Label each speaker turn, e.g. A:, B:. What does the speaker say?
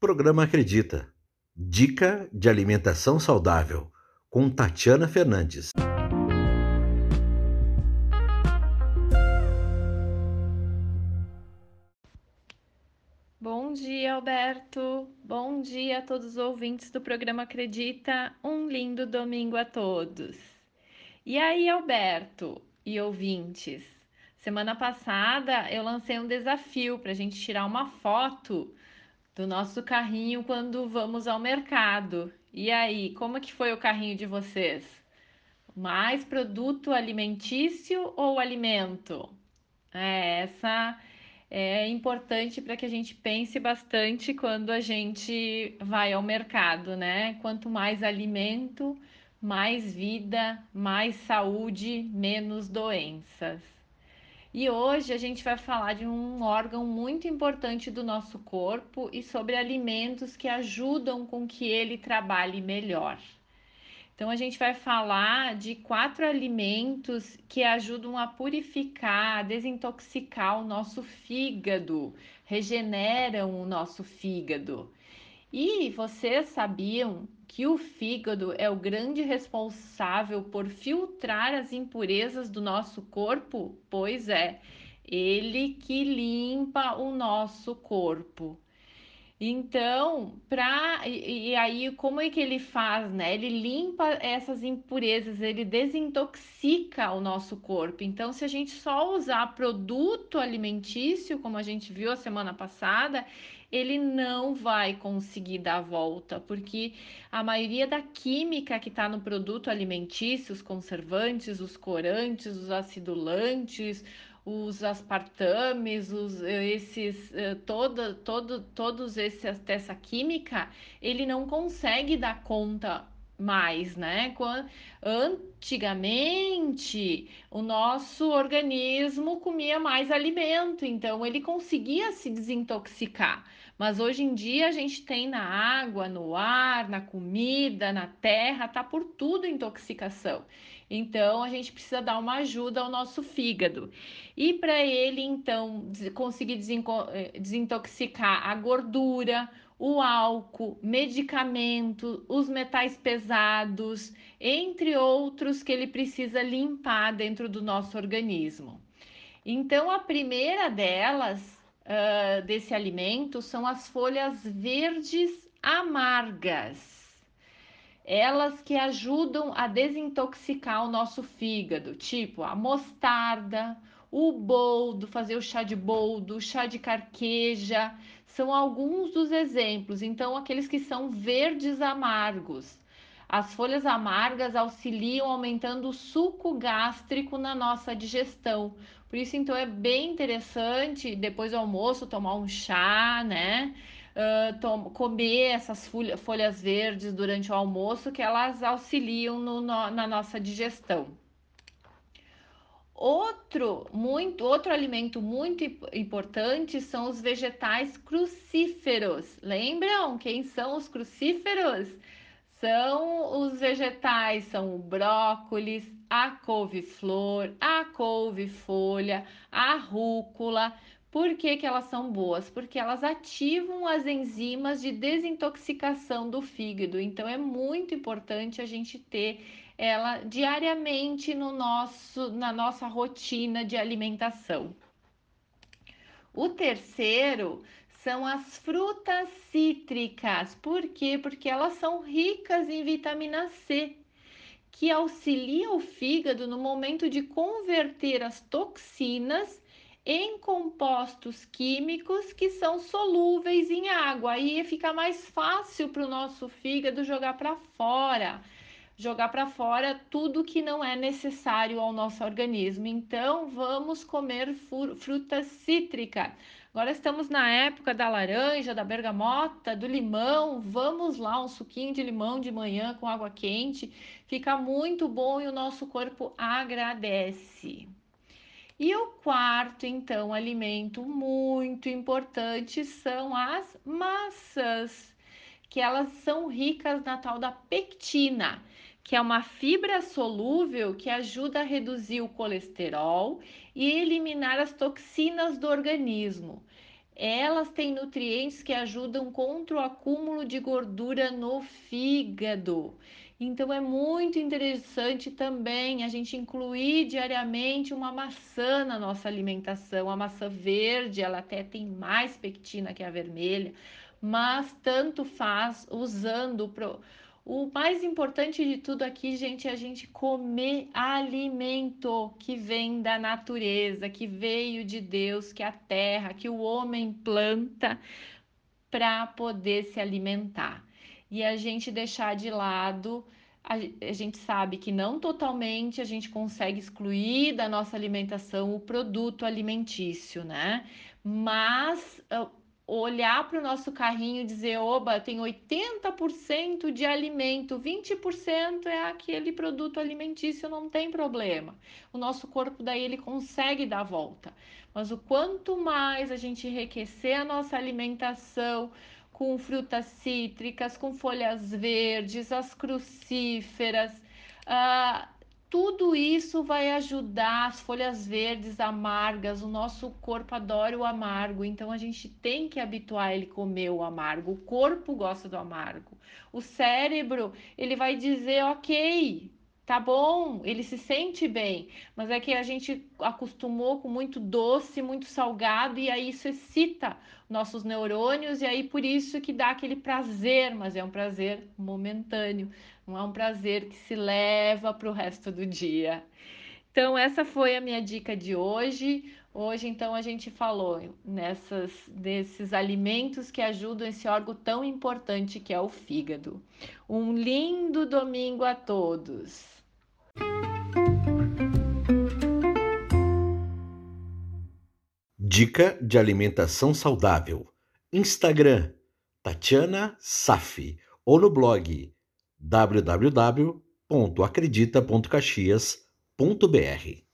A: Programa Acredita. Dica de alimentação saudável com Tatiana Fernandes.
B: Bom dia, Alberto. Bom dia a todos os ouvintes do programa Acredita. Um lindo domingo a todos. E aí, Alberto e ouvintes? Semana passada eu lancei um desafio para a gente tirar uma foto do nosso carrinho quando vamos ao mercado. E aí, como que foi o carrinho de vocês? Mais produto alimentício ou alimento? É, essa é importante para que a gente pense bastante quando a gente vai ao mercado, né? Quanto mais alimento, mais vida, mais saúde, menos doenças. E hoje a gente vai falar de um órgão muito importante do nosso corpo e sobre alimentos que ajudam com que ele trabalhe melhor. Então a gente vai falar de quatro alimentos que ajudam a purificar, a desintoxicar o nosso fígado, regeneram o nosso fígado. E vocês sabiam que o fígado é o grande responsável por filtrar as impurezas do nosso corpo? Pois é, ele que limpa o nosso corpo. Então, pra, e, e, aí como é que ele faz, né? Ele limpa essas impurezas, ele desintoxica o nosso corpo. Então, se a gente só usar produto alimentício, como a gente viu a semana passada, ele não vai conseguir dar a volta, porque a maioria da química que está no produto alimentício, os conservantes, os corantes, os acidulantes, os aspartames, os, esses, eh, toda, todo, todos esses, essa química, ele não consegue dar conta mais, né? Antigamente, o nosso organismo comia mais alimento, então ele conseguia se desintoxicar. Mas hoje em dia a gente tem na água, no ar, na comida, na terra, tá por tudo intoxicação. Então a gente precisa dar uma ajuda ao nosso fígado. E para ele então conseguir eh, desintoxicar a gordura, o álcool, medicamento, os metais pesados, entre outros que ele precisa limpar dentro do nosso organismo. Então, a primeira delas, uh, desse alimento, são as folhas verdes amargas. Elas que ajudam a desintoxicar o nosso fígado, tipo a mostarda, o boldo, fazer o chá de boldo, o chá de carqueja, são alguns dos exemplos. Então, aqueles que são verdes amargos. As folhas amargas auxiliam aumentando o suco gástrico na nossa digestão. Por isso, então, é bem interessante, depois do almoço, tomar um chá, né? Uh, comer essas folhas verdes durante o almoço, que elas auxiliam no, no, na nossa digestão. Outro, muito, outro alimento muito importante são os vegetais crucíferos. Lembram quem são os crucíferos? São os vegetais, são o brócolis, a couve-flor, a couve-folha, a rúcula. Por que, que elas são boas? Porque elas ativam as enzimas de desintoxicação do fígado. Então é muito importante a gente ter ela diariamente no nosso, na nossa rotina de alimentação. O terceiro são as frutas cítricas. Por quê? Porque elas são ricas em vitamina C, que auxilia o fígado no momento de converter as toxinas em compostos químicos que são solúveis em água. Aí fica mais fácil para o nosso fígado jogar para fora jogar para fora tudo que não é necessário ao nosso organismo. Então, vamos comer frutas cítricas. Agora estamos na época da laranja, da bergamota, do limão. Vamos lá, um suquinho de limão de manhã com água quente. Fica muito bom e o nosso corpo agradece. E o quarto, então, alimento muito importante são as maçãs, que elas são ricas na tal da pectina que é uma fibra solúvel que ajuda a reduzir o colesterol e eliminar as toxinas do organismo. Elas têm nutrientes que ajudam contra o acúmulo de gordura no fígado. Então é muito interessante também a gente incluir diariamente uma maçã na nossa alimentação. A maçã verde, ela até tem mais pectina que a vermelha, mas tanto faz usando pro... O mais importante de tudo aqui, gente, é a gente comer alimento que vem da natureza, que veio de Deus, que é a terra, que o homem planta para poder se alimentar. E a gente deixar de lado a, gente sabe que não totalmente a gente consegue excluir da nossa alimentação o produto alimentício, né? Mas olhar para o nosso carrinho e dizer, oba, tem 80% de alimento, 20% é aquele produto alimentício, não tem problema. O nosso corpo daí ele consegue dar volta. Mas o quanto mais a gente enriquecer a nossa alimentação com frutas cítricas, com folhas verdes, as crucíferas, uh, tudo isso vai ajudar as folhas verdes amargas. O nosso corpo adora o amargo, então a gente tem que habituar ele a comer o amargo. O corpo gosta do amargo. O cérebro, ele vai dizer, ok, tá bom, ele se sente bem, mas é que a gente acostumou com muito doce, muito salgado e aí isso excita nossos neurônios e aí por isso que dá aquele prazer, mas é um prazer momentâneo. Não é um prazer que se leva para o resto do dia. Então, essa foi a minha dica de hoje. Hoje, então, a gente falou nessas, desses alimentos que ajudam esse órgão tão importante que é o fígado. Um lindo domingo a todos!
A: Dica de alimentação saudável. Instagram, Tatiana Safi, ou no blog www.acredita.caxias.br